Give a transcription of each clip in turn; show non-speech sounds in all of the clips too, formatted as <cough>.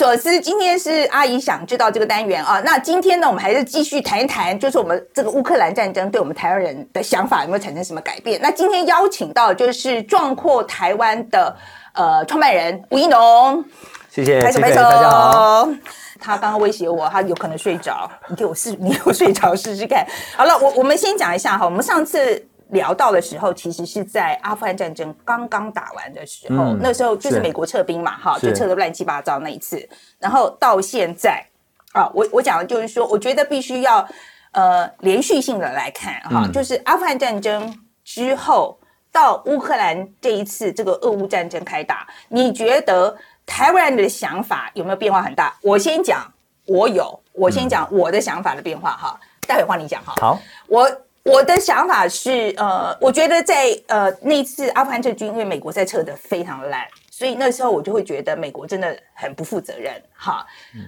所思，今天是阿姨想知道这个单元啊。那今天呢，我们还是继续谈一谈，就是我们这个乌克兰战争对我们台湾人的想法有没有产生什么改变？那今天邀请到就是壮阔台湾的呃创办人吴一农，谢谢，拍手拍手，大家好。他刚刚威胁我，他有可能睡着，你给我试，你给我睡着。试试看。好了，我我们先讲一下哈，我们上次。聊到的时候，其实是在阿富汗战争刚刚打完的时候，那时候就是美国撤兵嘛，哈，就撤的乱七八糟那一次。然后到现在啊，我我讲的就是说，我觉得必须要呃连续性的来看哈，就是阿富汗战争之后到乌克兰这一次这个俄乌战争开打，你觉得台湾人的想法有没有变化很大？我先讲，我有，我先讲我的想法的变化哈，待会换你讲哈。好，我。我的想法是，呃，我觉得在呃那次阿富汗撤军，因为美国在撤的非常烂，所以那时候我就会觉得美国真的很不负责任，哈，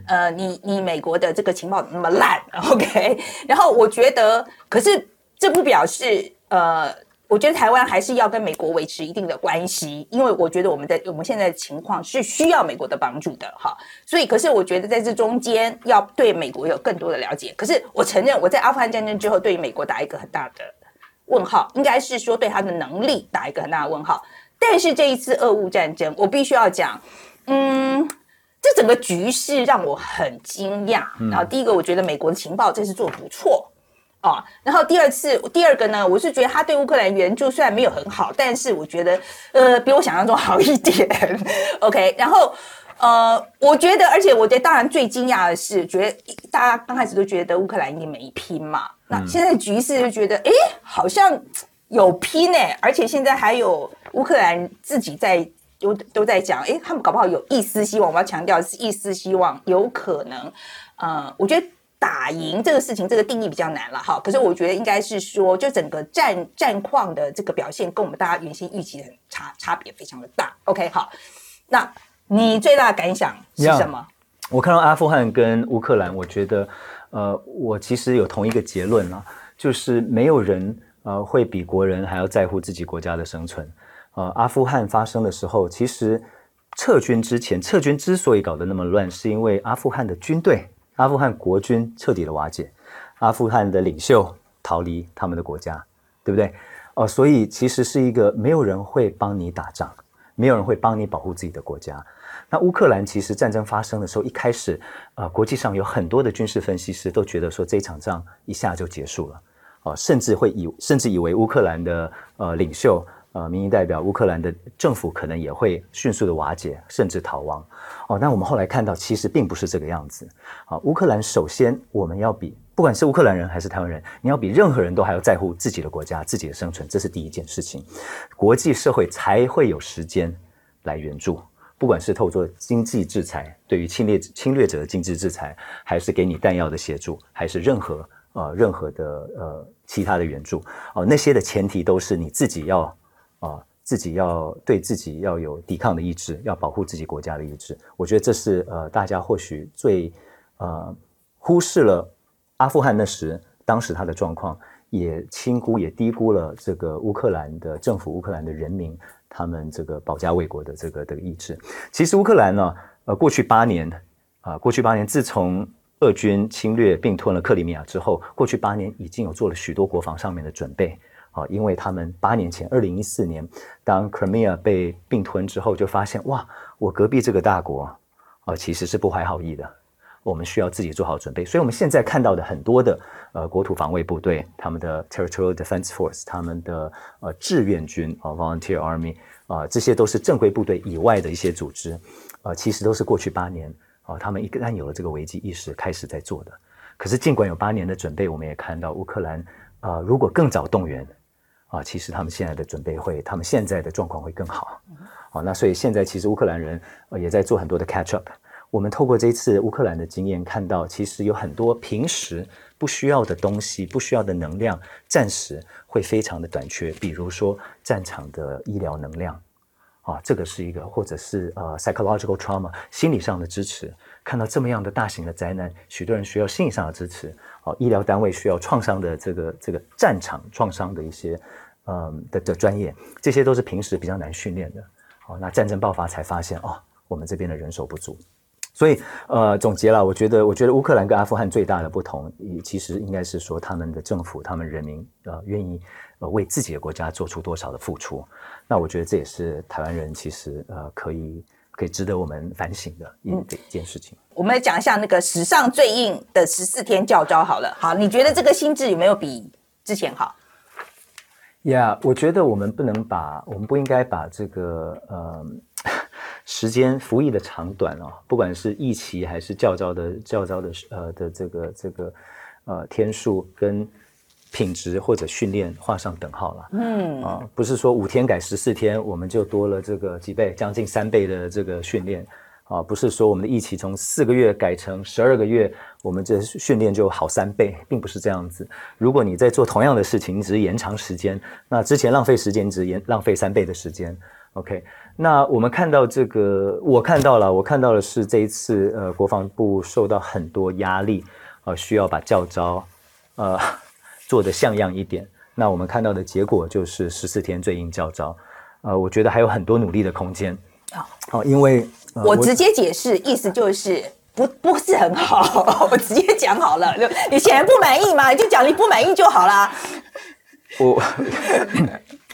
呃，你你美国的这个情报那么烂？<laughs> OK，然后我觉得，可是这不表示，呃。我觉得台湾还是要跟美国维持一定的关系，因为我觉得我们的我们现在的情况是需要美国的帮助的，哈。所以，可是我觉得在这中间要对美国有更多的了解。可是，我承认我在阿富汗战争之后，对于美国打一个很大的问号，应该是说对他的能力打一个很大的问号。但是这一次俄乌战争，我必须要讲，嗯，这整个局势让我很惊讶。然后，第一个，我觉得美国的情报这次做的不错。啊，然后第二次，第二个呢，我是觉得他对乌克兰援助虽然没有很好，但是我觉得，呃，比我想象中好一点。OK，然后，呃，我觉得，而且我觉得，当然最惊讶的是，觉得大家刚开始都觉得乌克兰一定没拼嘛，那现在局势就觉得，哎，好像有拼呢，而且现在还有乌克兰自己在都都在讲，哎，他们搞不好有一丝希望。我要强调是一丝希望，有可能，呃，我觉得。打赢这个事情，这个定义比较难了哈。可是我觉得应该是说，就整个战战况的这个表现，跟我们大家原先预期的差差别非常的大。OK，好，那你最大的感想是什么？我看到阿富汗跟乌克兰，我觉得，呃，我其实有同一个结论啊，就是没有人呃会比国人还要在乎自己国家的生存。呃，阿富汗发生的时候，其实撤军之前，撤军之所以搞得那么乱，是因为阿富汗的军队。阿富汗国军彻底的瓦解，阿富汗的领袖逃离他们的国家，对不对？哦，所以其实是一个没有人会帮你打仗，没有人会帮你保护自己的国家。那乌克兰其实战争发生的时候，一开始，呃，国际上有很多的军事分析师都觉得说这场仗一下就结束了，哦，甚至会以甚至以为乌克兰的呃领袖。呃，民意代表乌克兰的政府可能也会迅速的瓦解，甚至逃亡。哦，那我们后来看到，其实并不是这个样子。啊，乌克兰首先我们要比，不管是乌克兰人还是台湾人，你要比任何人都还要在乎自己的国家、自己的生存，这是第一件事情。国际社会才会有时间来援助，不管是透过经济制裁，对于侵略侵略者的经济制裁，还是给你弹药的协助，还是任何呃任何的呃其他的援助，哦，那些的前提都是你自己要。啊，自己要对自己要有抵抗的意志，要保护自己国家的意志。我觉得这是呃，大家或许最呃忽视了阿富汗那时当时他的状况，也轻估也低估了这个乌克兰的政府、乌克兰的人民他们这个保家卫国的这个的意志。其实乌克兰呢，呃，过去八年啊，过去八年自从俄军侵略并吞了克里米亚之后，过去八年已经有做了许多国防上面的准备。啊，因为他们八年前，二零一四年，当 Crimea 被并吞之后，就发现哇，我隔壁这个大国啊，其实是不怀好意的。我们需要自己做好准备。所以，我们现在看到的很多的呃国土防卫部队，他们的 Territorial Defense Force，他们的呃志愿军啊，Volunteer Army 啊，这些都是正规部队以外的一些组织，啊，其实都是过去八年啊，他们一旦有了这个危机意识，开始在做的。可是，尽管有八年的准备，我们也看到乌克兰啊，如果更早动员。啊，其实他们现在的准备会，他们现在的状况会更好。好，那所以现在其实乌克兰人也在做很多的 catch up。我们透过这次乌克兰的经验，看到其实有很多平时不需要的东西、不需要的能量，暂时会非常的短缺。比如说战场的医疗能量，啊，这个是一个，或者是呃 psychological trauma 心理上的支持。看到这么样的大型的灾难，许多人需要心理上的支持。啊，医疗单位需要创伤的这个这个战场创伤的一些。嗯的的专业，这些都是平时比较难训练的。好，那战争爆发才发现哦，我们这边的人手不足。所以，呃，总结了，我觉得，我觉得乌克兰跟阿富汗最大的不同，其实应该是说他们的政府、他们人民，呃，愿意呃为自己的国家做出多少的付出。那我觉得这也是台湾人其实呃可以可以值得我们反省的一一件事情。我们来讲一下那个史上最硬的十四天教招好了。好，你觉得这个心智有没有比之前好？呀，我觉得我们不能把，我们不应该把这个呃。<laughs> 时间服役的长短啊，不管是役期还是教招的教招的呃的这个这个呃天数跟品质或者训练画上等号了。嗯啊，不是说五天改十四天，我们就多了这个几倍，将近三倍的这个训练啊，不是说我们的役期从四个月改成十二个月，我们这训练就好三倍，并不是这样子。如果你在做同样的事情，你只是延长时间，那之前浪费时间，只延浪费三倍的时间。OK。那我们看到这个，我看到了，我看到的是这一次，呃，国防部受到很多压力，呃，需要把教招，呃，做的像样一点。那我们看到的结果就是十四天最硬教招，呃，我觉得还有很多努力的空间。好，因为我直接解释，意思就是不不是很好，<laughs> 我直接讲好了，就你显然不满意嘛，你就讲你不满意就好啦。我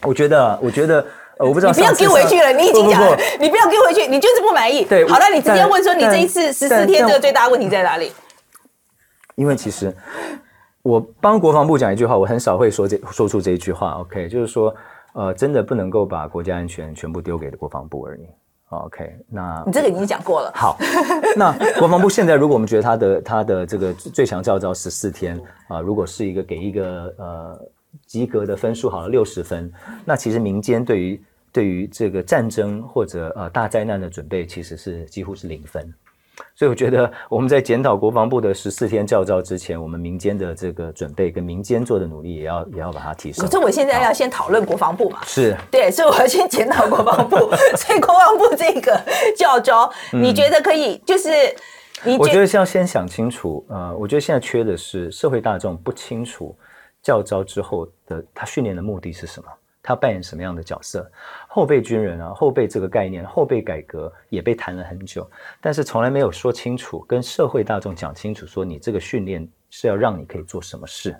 我觉得，我觉得。我不知道，你不要丢回去了，你已经讲了，你不要丢回去，你就是不满意。对，好了，你直接问说，你这一次十四天这个最大问题在哪里？因为其实我帮国防部讲一句话，我很少会说这说出这一句话。OK，就是说，呃，真的不能够把国家安全全部丢给国防部而已。OK，那你这个已经讲过了。好，那国防部现在如果我们觉得他的他的这个最强教招十四天啊，如果是一个给一个呃及格的分数，好了六十分，那其实民间对于对于这个战争或者呃大灾难的准备，其实是几乎是零分，所以我觉得我们在检讨国防部的十四天教招之前，我们民间的这个准备跟民间做的努力，也要也要把它提升。可是我现在要先讨论国防部嘛？是对，所以我要先检讨国防部。<laughs> 所以国防部这个教招，你觉得可以？就是你我觉得是要先想清楚。呃，我觉得现在缺的是社会大众不清楚教招之后的他训练的目的是什么。他扮演什么样的角色？后备军人啊，后备这个概念，后备改革也被谈了很久，但是从来没有说清楚，跟社会大众讲清楚，说你这个训练是要让你可以做什么事。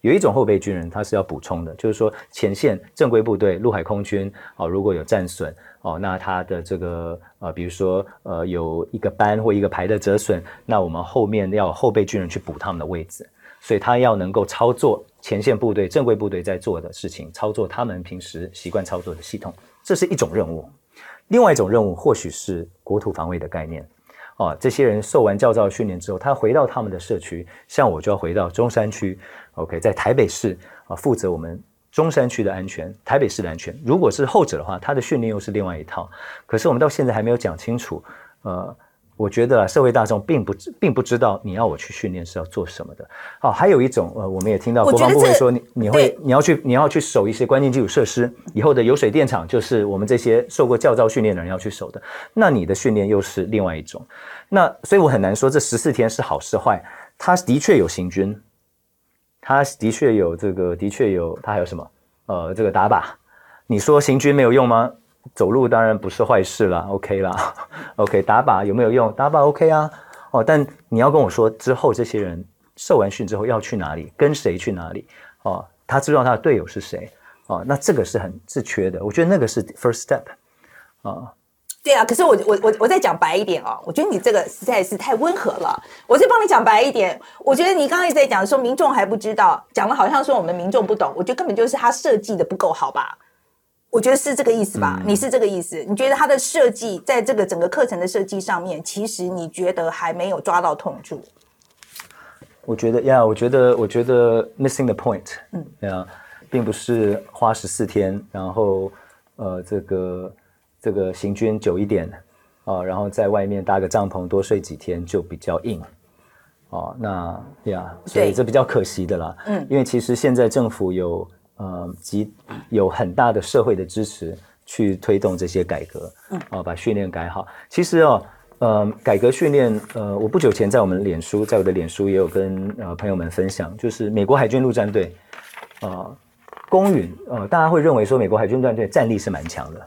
有一种后备军人，他是要补充的，就是说前线正规部队，陆海空军哦，如果有战损哦，那他的这个呃，比如说呃，有一个班或一个排的折损，那我们后面要后备军人去补他们的位置。所以他要能够操作前线部队、正规部队在做的事情，操作他们平时习惯操作的系统，这是一种任务。另外一种任务或许是国土防卫的概念。哦，这些人受完教招训练之后，他回到他们的社区，像我就要回到中山区，OK，在台北市啊，负责我们中山区的安全，台北市的安全。如果是后者的话，他的训练又是另外一套。可是我们到现在还没有讲清楚，呃。我觉得社会大众并不并不知道你要我去训练是要做什么的。好，还有一种呃，我们也听到国防部会说你你会你要去你要去守一些关键基础设施，以后的油水电厂就是我们这些受过教招训练的人要去守的。那你的训练又是另外一种。那所以我很难说这十四天是好是坏。他的确有行军，他的确有这个的确有他还有什么呃这个打靶。你说行军没有用吗？走路当然不是坏事了，OK 啦，<laughs> OK 打靶有没有用？打靶 OK 啊，哦，但你要跟我说之后这些人受完训之后要去哪里，跟谁去哪里？哦，他知道他的队友是谁？哦，那这个是很是缺的，我觉得那个是 first step 啊。对啊，可是我我我我再讲白一点哦，我觉得你这个实在是太温和了。我再帮你讲白一点，我觉得你刚才在讲说民众还不知道，讲的好像说我们民众不懂，我觉得根本就是他设计的不够好吧。我觉得是这个意思吧，你是这个意思？你觉得它的设计在这个整个课程的设计上面，其实你觉得还没有抓到痛处？我觉得呀，我觉得，我觉得 missing the point，嗯，呀，并不是花十四天，然后呃，这个这个行军久一点啊，然后在外面搭个帐篷多睡几天就比较硬，哦，那呀，所以这比较可惜的啦，嗯，因为其实现在政府有。呃，及有很大的社会的支持去推动这些改革，嗯啊，把训练改好。其实哦，呃，改革训练，呃，我不久前在我们脸书，在我的脸书也有跟呃朋友们分享，就是美国海军陆战队，啊，公允，呃，大家会认为说美国海军陆战队战力是蛮强的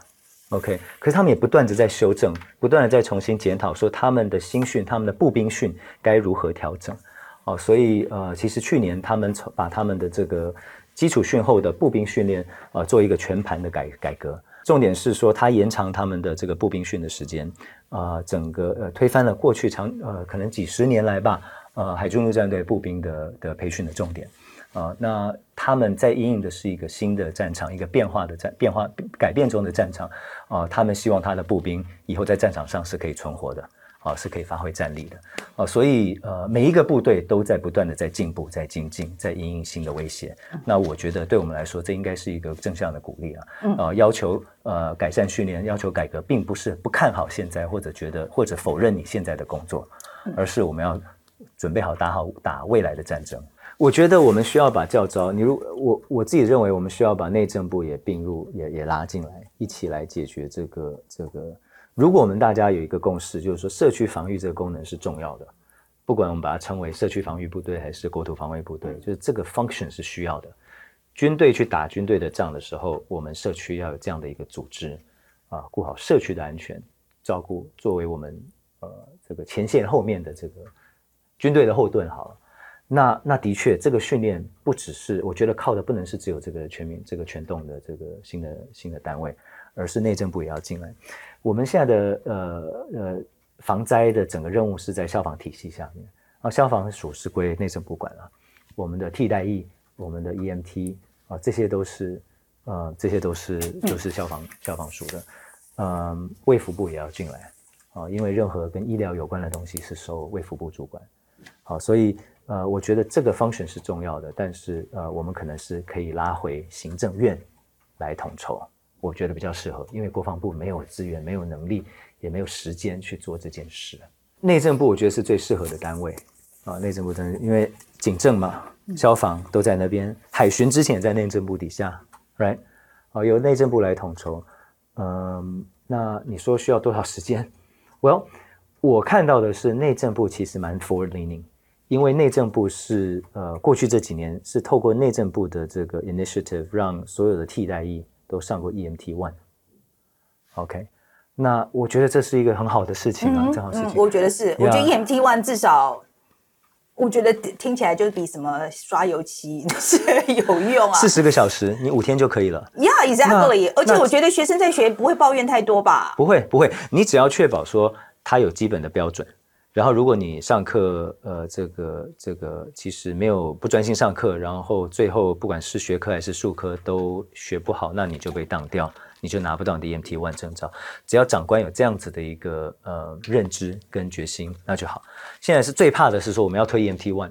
，OK，可是他们也不断的在修正，不断的在重新检讨，说他们的新训、他们的步兵训该如何调整。哦，所以呃，其实去年他们从把他们的这个基础训后的步兵训练呃做一个全盘的改改革，重点是说他延长他们的这个步兵训的时间，啊，整个呃推翻了过去长呃可能几十年来吧，呃海军陆战队步兵的的培训的重点。啊，那他们在应应的是一个新的战场，一个变化的战变化改变中的战场啊。他们希望他的步兵以后在战场上是可以存活的，啊，是可以发挥战力的，啊。所以呃，每一个部队都在不断的在进步，在精进，在应应新的威胁。那我觉得对我们来说，这应该是一个正向的鼓励啊。呃，要求呃改善训练，要求改革，并不是不看好现在，或者觉得或者否认你现在的工作，而是我们要准备好打好打未来的战争。我觉得我们需要把教招，你如我我自己认为，我们需要把内政部也并入，也也拉进来，一起来解决这个这个。如果我们大家有一个共识，就是说社区防御这个功能是重要的，不管我们把它称为社区防御部队还是国土防卫部队，就是这个 function 是需要的。军队去打军队的仗的时候，我们社区要有这样的一个组织啊，顾好社区的安全，照顾作为我们呃这个前线后面的这个军队的后盾，好了。那那的确，这个训练不只是我觉得靠的不能是只有这个全民这个全动的这个新的新的单位，而是内政部也要进来。我们现在的呃呃防灾的整个任务是在消防体系下面，啊，消防署是归内政部管了。我们的替代役、我们的 EMT 啊，这些都是呃这些都是就是消防消防署的。嗯，卫福部也要进来啊，因为任何跟医疗有关的东西是受卫福部主管。好，所以。呃，我觉得这个 function 是重要的，但是呃，我们可能是可以拉回行政院来统筹，我觉得比较适合，因为国防部没有资源、没有能力、也没有时间去做这件事。内政部我觉得是最适合的单位啊，内政部真的因为警政嘛、消防都在那边，海巡之前也在内政部底下，right？啊，由内政部来统筹。嗯，那你说需要多少时间？Well，我看到的是内政部其实蛮 forward leaning。因为内政部是呃，过去这几年是透过内政部的这个 initiative，让所有的替代役都上过 EMT one。OK，那我觉得这是一个很好的事情啊，正好事情。我觉得是，我觉得 EMT one 至少，我觉得听起来就比什么刷油漆 <laughs> 是有用啊。四十个小时，你五天就可以了。Yeah, exactly。而且我觉得学生在学不会抱怨太多吧？不会，不会。你只要确保说他有基本的标准。然后，如果你上课，呃，这个这个其实没有不专心上课，然后最后不管是学科还是术科都学不好，那你就被当掉，你就拿不到你的 EMT one 证照。只要长官有这样子的一个呃认知跟决心，那就好。现在是最怕的是说我们要推 EMT one，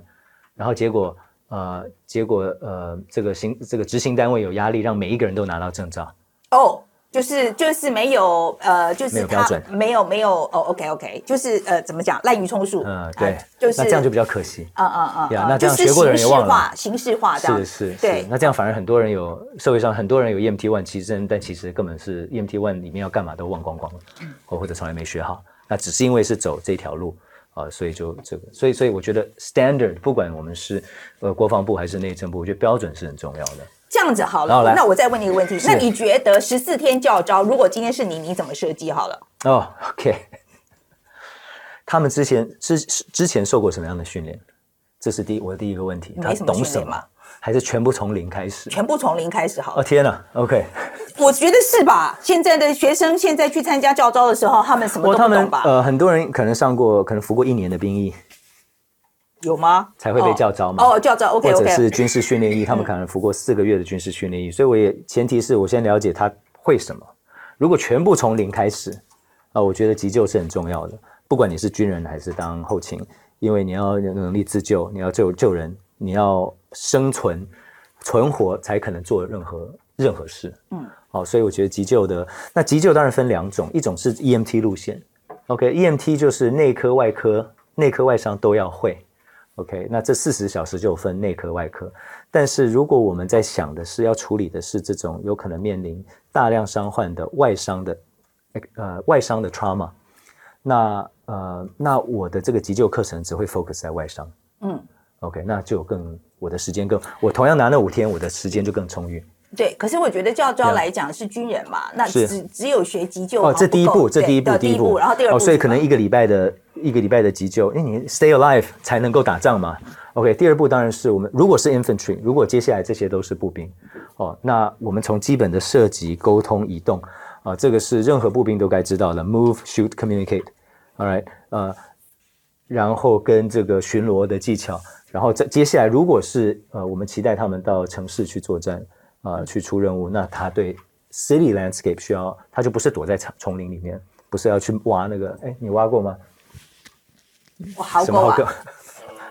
然后结果呃结果呃这个行这个执行单位有压力，让每一个人都拿到证照。哦。就是就是没有呃，就是他没有没有哦，OK OK，就是呃，怎么讲滥竽充数？嗯，对，就是那这样就比较可惜。嗯嗯嗯，呀，那这样学过的人也忘了，形式化这样是是，对。那这样反而很多人有社会上很多人有 EMT one，其实但其实根本是 EMT one 里面要干嘛都忘光光了，或或者从来没学好。那只是因为是走这条路啊，所以就这个，所以所以我觉得 standard 不管我们是呃国防部还是内政部，我觉得标准是很重要的。这样子好了，那我再问你一个问题，那你觉得十四天教招，如果今天是你，你怎么设计好了？哦，OK，<laughs> 他们之前之之前受过什么样的训练？这是第我的第一个问题，他懂什么？还是全部从零开始？全部从零开始好了。哦天哪，OK，<laughs> 我觉得是吧？现在的学生现在去参加教招的时候，他们什么都不懂吧？呃，很多人可能上过，可能服过一年的兵役。有吗？才会被叫招吗？哦，叫招，OK OK。或者是军事训练役，他们可能服过四个月的军事训练役，所以我也前提是我先了解他会什么。如果全部从零开始，啊，我觉得急救是很重要的。不管你是军人还是当后勤，因为你要有能力自救，你要救救人，你要生存存活才可能做任何任何事。嗯，好，所以我觉得急救的那急救当然分两种，一种是 EMT 路线，OK，EMT 就是内科、外科、内科、外伤都要会。OK，那这四十小时就分内科、外科。但是如果我们在想的是要处理的是这种有可能面临大量伤患的外伤的，呃，外伤的 trauma，那呃，那我的这个急救课程只会 focus 在外伤。嗯，OK，那就更我的时间更，我同样拿那五天，我的时间就更充裕。对，可是我觉得教招来讲是军人嘛，那只只有学急救哦，这第一步，这第一步，第一步，然后第二步哦，所以可能一个礼拜的一个礼拜的急救，因为你 stay alive 才能够打仗嘛。OK，第二步当然是我们如果是 infantry，如果接下来这些都是步兵，哦，那我们从基本的射击、沟通、移动，啊、这个是任何步兵都该知道的，move、shoot、communicate，all right，呃，然后跟这个巡逻的技巧，然后再接下来如果是呃我们期待他们到城市去作战，啊、去出任务，那他对 city landscape 需要，他就不是躲在丛丛林里面，不是要去挖那个，哎，你挖过吗？我好过啊什么好狗？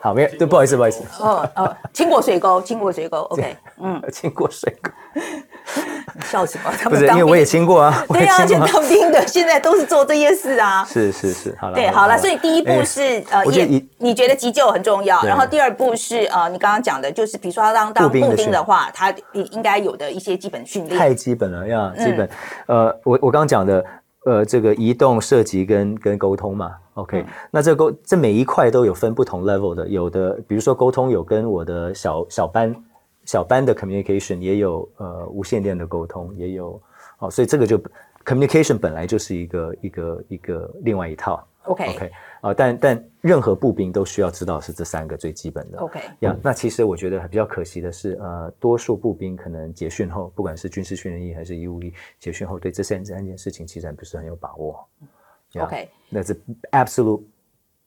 好，没有，对，不好意思，不好意思，哦哦，清过水沟，<laughs> 清过水沟，OK，嗯，清过水沟，<laughs> 笑什么？<laughs> 他不是，因为我也兵亲过啊，我对啊，就当兵的现在都是做这些事啊。是是是，好了，对，好了，所以第一步哎是呃，也你觉得急救很重要，然后第二步是呃，你刚刚讲的，就是比如说要当当步步兵的话，他应该有的一些基本训练。太基本了呀，基本。嗯。呃，我我刚刚讲的，呃，这个移动、涉及跟跟沟通嘛，OK、那嗯这沟这每一块都有分不同 level 的，有的比如说沟通有跟我的小小班小班的 communication，也有呃无线电的沟通，也有哦，所以这个就 communication 本来就是一个一个一个另外一套。OK OK 啊、但但任何步兵都需要知道是这三个最基本的。OK 呀那其实我觉得比较可惜的是，呃，多数步兵可能结训后，不管是军事训练役还是义务役，结训后对这三三件事情其实还不是很有把握。呀 OK 那是 absolute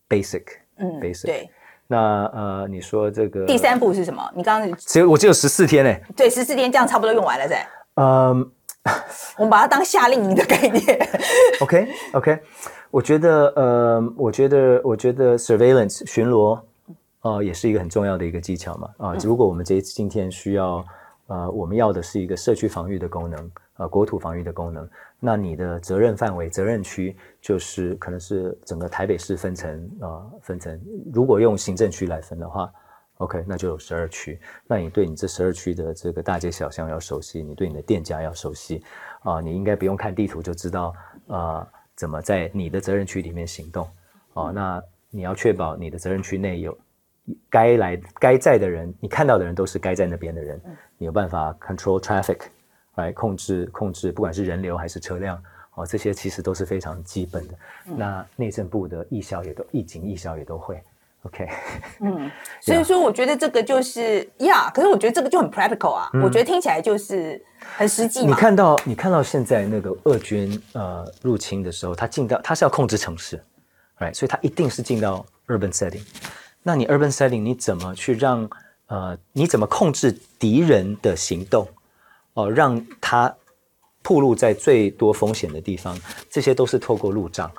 basic，嗯 basic。对。那呃，你说这个第，三步是什么？你刚刚只有我只有十四天呢。对十四天这样差不多用完了噻。嗯 <laughs> 我们把它当夏令营的概念。，OK OK，我觉得呃，我觉得我觉得 surveillance 巡逻，呃，也是一个很重要的一个技巧嘛。啊、如果我们这今天需要，呃，我们要的是一个社区防御的功能，呃，国土防御的功能，那你的责任范围、责任区就是可能是整个台北市分成呃分成，如果用行政区来分的话。OK，那就有十二区。那你对你这十二区的这个大街小巷要熟悉，你对你的店家要熟悉，啊、你应该不用看地图就知道，呃，怎么在你的责任区里面行动。哦，那你要确保你的责任区内有该来该在的人，你看到的人都是该在那边的人，你有办法 control traffic，来控制控制，不管是人流还是车辆。哦，这些其实都是非常基本的。那内政部的艺校也都义警艺校也都会。OK，<laughs> 嗯所以说，我觉得这个就是呀，可是我觉得这个就很 practical 啊，我觉得听起来就是很实际。你看到你看到现在那个俄军呃入侵的时候，他进到他是要控制城市，right？所以他一定是进到 urban setting。那你 urban setting 你怎么去让呃你怎么控制敌人的行动哦、让他暴露在最多风险的地方？这些都是透过路障。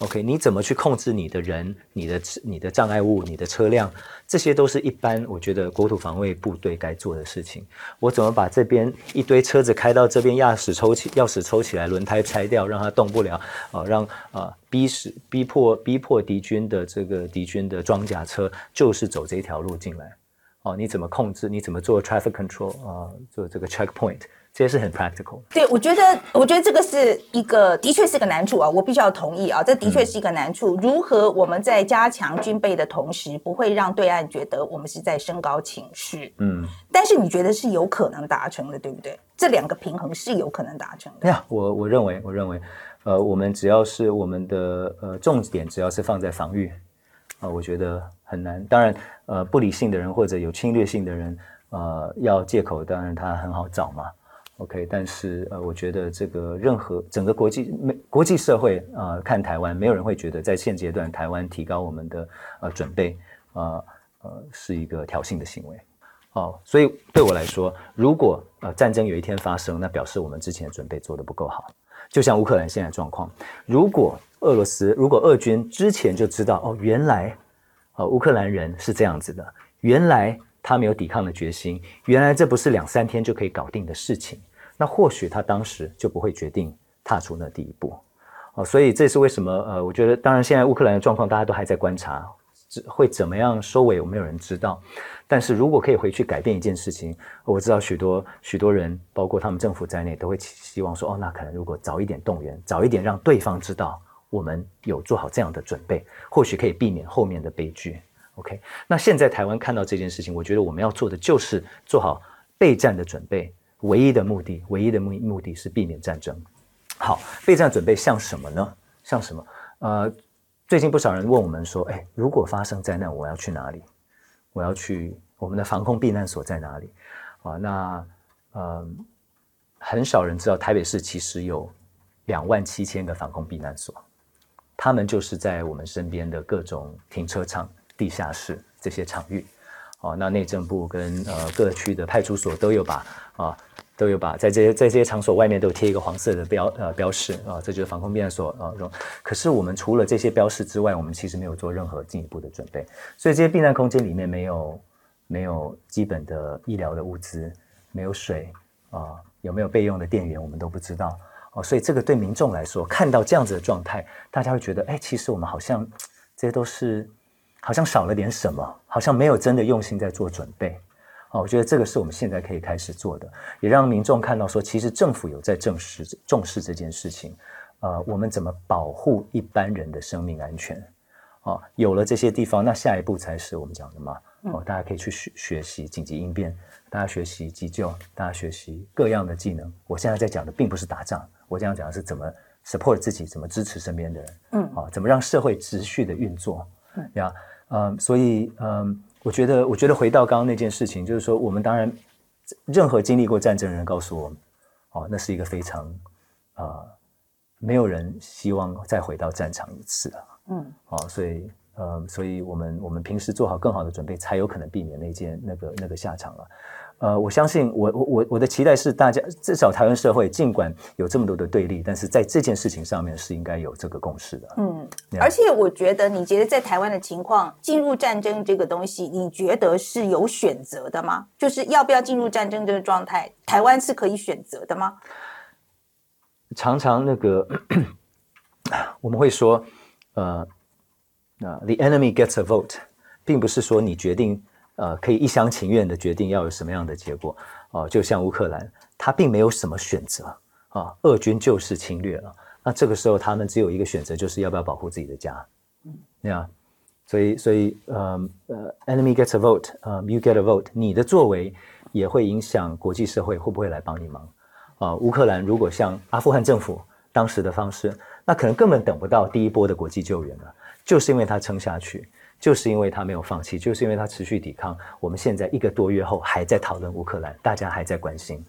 OK，你怎么去控制你的人、你的你的障碍物、你的车辆？这些都是一般我觉得国土防卫部队该做的事情。我怎么把这边一堆车子开到这边，钥匙抽起，钥匙抽起来，轮胎拆掉，让它动不了，啊、让啊、逼使逼迫逼迫敌军的这个敌军的装甲车就是走这条路进来。哦，你怎么控制？你怎么做 traffic control 啊、做这个 checkpoint，这些是很 practical。对，我觉得，我觉得这个是一个，的确是个难处啊，我必须要同意啊，这的确是一个难处。如何我们在加强军备的同时，不会让对岸觉得我们是在升高情绪？嗯，但是你觉得是有可能达成的，对不对？这两个平衡是有可能达成的。呀，我我认为，我认为，呃，我们只要是我们的呃重点，只要是放在防御，啊、我觉得很难。当然，呃，不理性的人或者有侵略性的人，呃，要借口，当然他很好找嘛。OK，但是呃，我觉得这个任何整个国际没国际社会啊、呃看台湾，没有人会觉得在现阶段台湾提高我们的呃准备，呃呃是一个挑衅的行为。哦，所以对我来说，如果呃战争有一天发生，那表示我们之前的准备做得不够好。就像乌克兰现在状况，如果俄罗斯，如果俄军之前就知道哦，原来呃乌克兰人是这样子的，原来他没有抵抗的决心，原来这不是两三天就可以搞定的事情，那或许他当时就不会决定踏出那第一步。哦，所以这是为什么？呃，我觉得当然现在乌克兰的状况大家都还在观察，只会怎么样收尾，我没有人知道。但是如果可以回去改变一件事情，我知道许多许多人，包括他们政府在内，都会希望说，哦，那可能如果早一点动员，早一点让对方知道我们有做好这样的准备，或许可以避免后面的悲剧。OK，那现在台湾看到这件事情，我觉得我们要做的就是做好备战的准备，唯一的目的，唯一的目目的是避免战争。好，备战准备像什么呢？像什么？呃，最近不少人问我们说，哎，如果发生灾难，我要去哪里？我要去我们的防空避难所在哪里？啊，那呃，很少人知道台北市其实有两万七千个防空避难所，他们就是在我们身边的各种停车场、地下室这些场域。哦，那内政部跟呃各区的派出所都有把啊都有把在这些在这些场所外面都贴一个黄色的标呃标识啊，这就是防空避难所啊。可是我们除了这些标识之外，我们其实没有做任何进一步的准备，所以这些避难空间里面没有没有基本的医疗的物资，没有水啊，有没有备用的电源我们都不知道哦。所以这个对民众来说，看到这样子的状态，大家会觉得哎，其实我们好像这些都是。好像少了点什么，好像没有真的用心在做准备。哦，我觉得这个是我们现在可以开始做的，也让民众看到说，其实政府有在正视重视这件事情。呃，我们怎么保护一般人的生命安全？哦，有了这些地方，那下一步才是我们讲的嘛。哦，大家可以去学学习紧急应变，大家学习急救，大家学习各样的技能。我现在在讲的并不是打仗，我这样讲的是怎么 support 自己，怎么支持身边的人。嗯，啊，怎么让社会持续的运作？呀。嗯，所以嗯，我觉得，我觉得回到刚刚那件事情，就是说，我们当然，任何经历过战争的人告诉我们，哦，那是一个非常啊，没有人希望再回到战场一次了。嗯，哦，所以嗯，所以我们我们平时做好更好的准备，才有可能避免那件那个那个下场了。呃，我相信我我我我的期待是，大家至少台湾社会尽管有这么多的对立，但是在这件事情上面是应该有这个共识的。嗯，而且我觉得，你觉得在台湾的情况，进入战争这个东西，你觉得是有选择的吗？就是要不要进入战争这个状态，台湾是可以选择的吗？常常那个 <coughs> 我们会说，呃，那 the enemy gets a vote，并不是说你决定。呃，可以一厢情愿的决定要有什么样的结果哦，就像乌克兰，他并没有什么选择啊，俄军就是侵略了，那这个时候他们只有一个选择，就是要不要保护自己的家，嗯，那样，所以所以呃呃，enemy gets a vote，呃，you get a vote，你的作为也会影响国际社会会不会来帮你忙啊？乌克兰如果像阿富汗政府当时的方式，那可能根本等不到第一波的国际救援了，就是因为他撑下去。就是因为他没有放弃，就是因为他持续抵抗。我们现在一个多月后还在讨论乌克兰，大家还在关心。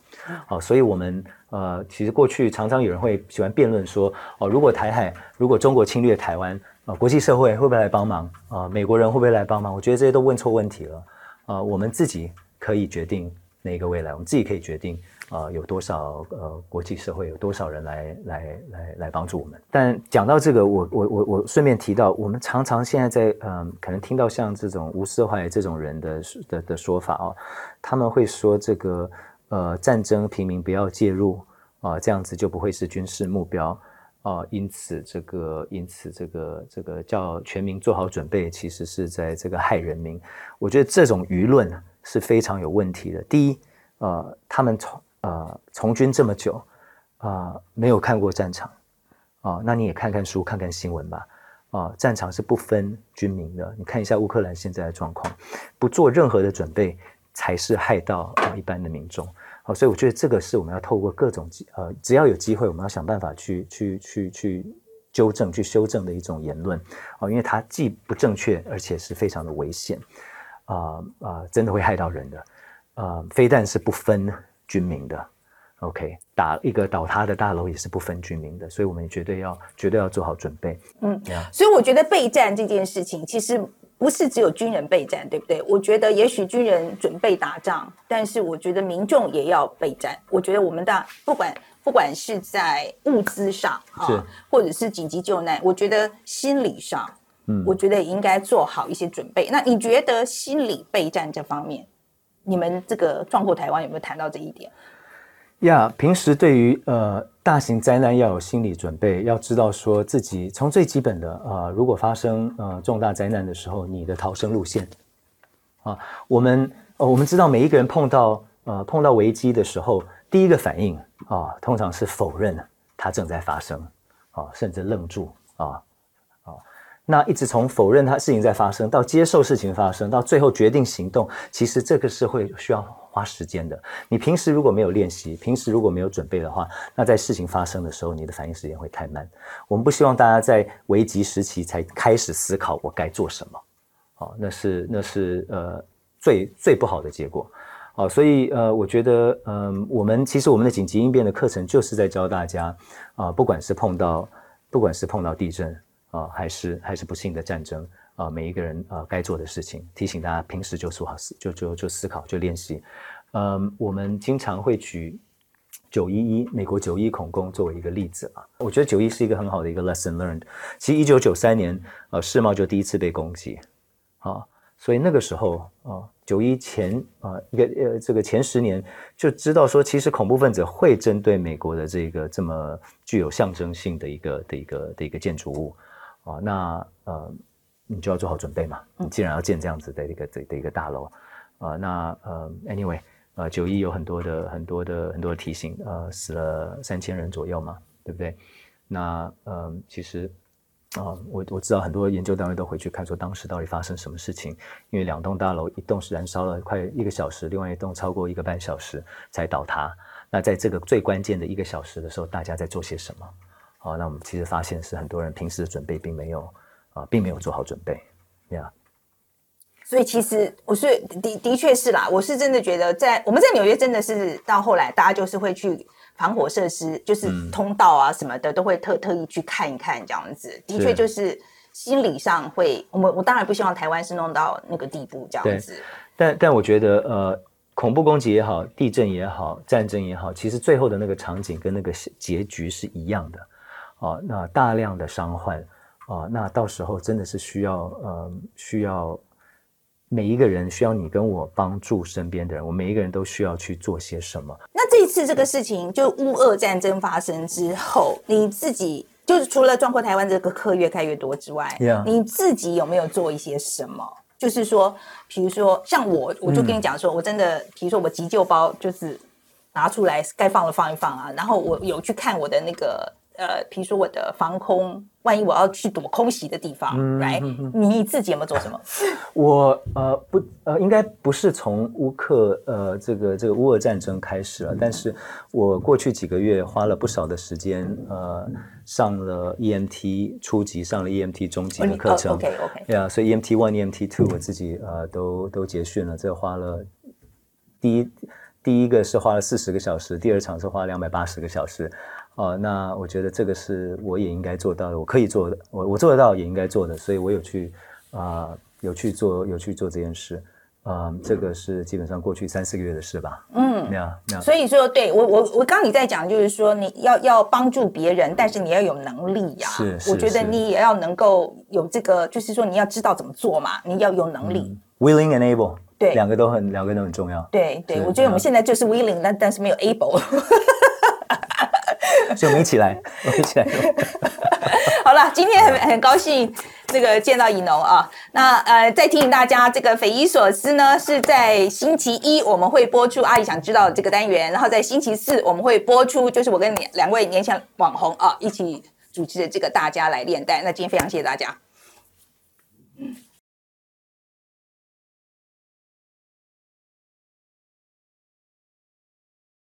好，所以我们呃，其实过去常常有人会喜欢辩论说，哦，如果台海，如果中国侵略台湾，啊，国际社会会不会来帮忙？啊，美国人会不会来帮忙？我觉得这些都问错问题了。啊，我们自己可以决定哪个未来，我们自己可以决定。啊，有多少呃国际社会有多少人来来来来帮助我们？但讲到这个，我我我我顺便提到，我们常常现在在嗯，可能听到像这种吴思怀这种人的的的说法哦，他们会说这个呃战争平民不要介入啊，这样子就不会是军事目标啊，因此这个因此这个这个叫全民做好准备，其实是在这个害人民。我觉得这种舆论是非常有问题的。第一，呃，他们从呃，从军这么久，啊，没有看过战场，啊，那你也看看书，看看新闻吧，啊，战场是不分军民的。你看一下乌克兰现在的状况，不做任何的准备，才是害到一般的民众。好，所以我觉得这个是我们要透过各种机，呃，只要有机会，我们要想办法去去去去纠正、去修正的一种言论，啊，因为它既不正确，而且是非常的危险，啊啊，真的会害到人的，啊，非但是不分。军民的，OK，打一个倒塌的大楼也是不分军民的，所以我们绝对要绝对要做好准备。嗯，所以我觉得备战这件事情其实不是只有军人备战，对不对？我觉得也许军人准备打仗，但是我觉得民众也要备战。我觉得我们的不管不管是在物资上啊，或者是紧急救难，我觉得心理上，嗯，我觉得也应该做好一些准备。那你觉得心理备战这方面？你们这个壮阔台湾有没有谈到这一点？呀，平时对于呃大型灾难要有心理准备，要知道说自己从最基本的啊，如果发生呃重大灾难的时候，你的逃生路线啊，我们呃我们知道每一个人碰到呃碰到危机的时候，第一个反应啊，通常是否认它正在发生啊，甚至愣住啊。那一直从否认他事情在发生，到接受事情发生，到最后决定行动，其实这个是会需要花时间的。你平时如果没有练习，平时如果没有准备的话，那在事情发生的时候，你的反应时间会太慢。我们不希望大家在危急时期才开始思考我该做什么，哦，那是那是呃最最不好的结果。哦，所以呃，我觉得嗯，我们其实我们的紧急应变的课程就是在教大家啊，不管是碰到不管是碰到地震啊，还是还是不幸的战争。啊，每一个人啊，该做的事情，提醒大家平时就做好思，就就就思考，就练习。嗯，我们经常会举九一一美国九一恐攻作为一个例子啊。我觉得九一是一个很好的一个 lesson learned。其实一九九三年，呃，世贸就第一次被攻击，啊，所以那个时候啊，九一前啊，一个呃，这个前十年就知道说，其实恐怖分子会针对美国的这个这么具有象征性的一个的一个的一个建筑物啊，那呃。你就要做好准备嘛。你既然要建这样子的一个这的一个大楼，啊，那呃，anyway，呃，九一有很多的很多的很多的提醒，呃，死了三千人左右嘛，对不对？那呃，其实啊，我我知道很多研究单位都回去看，说当时到底发生什么事情。因为两栋大楼，一栋是燃烧了快一个小时，另外一栋超过一个半小时才倒塌。那在这个最关键的一个小时的时候，大家在做些什么？好，那我们其实发现是很多人平时的准备并没有。啊，并没有做好准备，呀。所以其实我是的的确是啦，我是真的觉得在我们在纽约真的是到后来，大家就是会去防火设施，就是通道啊什么的，都会特特意去看一看这样子。的确就是心理上会，我们我当然不希望台湾是弄到那个地步这样子。但但我觉得呃，恐怖攻击也好，地震也好，战争也好，其实最后的那个场景跟那个结局是一样的。哦，那大量的伤患。啊，那到时候真的是需要，呃，需要每一个人需要你跟我帮助身边的人，我每一个人都需要去做些什么。那这一次这个事情，就乌俄战争发生之后，你自己就是除了壮阔台湾这个课越开越多之外，你自己有没有做一些什么？就是说，比如说像我，我就跟你讲说，我真的，比如说我急救包就是拿出来，该放的放一放啊，然后我有去看我的那个。呃，比如说我的防空，万一我要去躲空袭的地方，来，你自己有没有做什么？<laughs> 我呃不呃，应该不是从乌克呃这个这个乌俄战争开始了，但是我过去几个月花了不少的时间，呃，上了 EMT 初级，上了 EMT 中级的课程，OK OK，对啊，所以 EMT one EMT two 我自己呃都都结训了，这花了第一第一个是花了四十个小时，第二场是花两百八十个小时。哦，那我觉得这个是我也应该做到的，我可以做的，我我做得到也应该做的，所以我有去啊，有去做，有去做这件事，嗯，这个是基本上过去三四个月的事吧，嗯，那样那样。所以说，对我我我刚你在讲，就是说你要要帮助别人，但是你要有能力呀，是，我觉得你也要能够有这个，就是说你要知道怎么做嘛，你要有能力，willing and able，对，两个都很两个都很重要，对对，我觉得我们现在就是 willing，但但是没有 able。<laughs> 所以我们一起来，我们一起来。<laughs> 好了，今天很很高兴这个见到以农啊。那呃，再提醒大家，这个匪夷所思呢，是在星期一我们会播出阿姨想知道这个单元，然后在星期四我们会播出，就是我跟两两位年轻网红啊一起主持的这个大家来练带。那今天非常谢谢大家。嗯。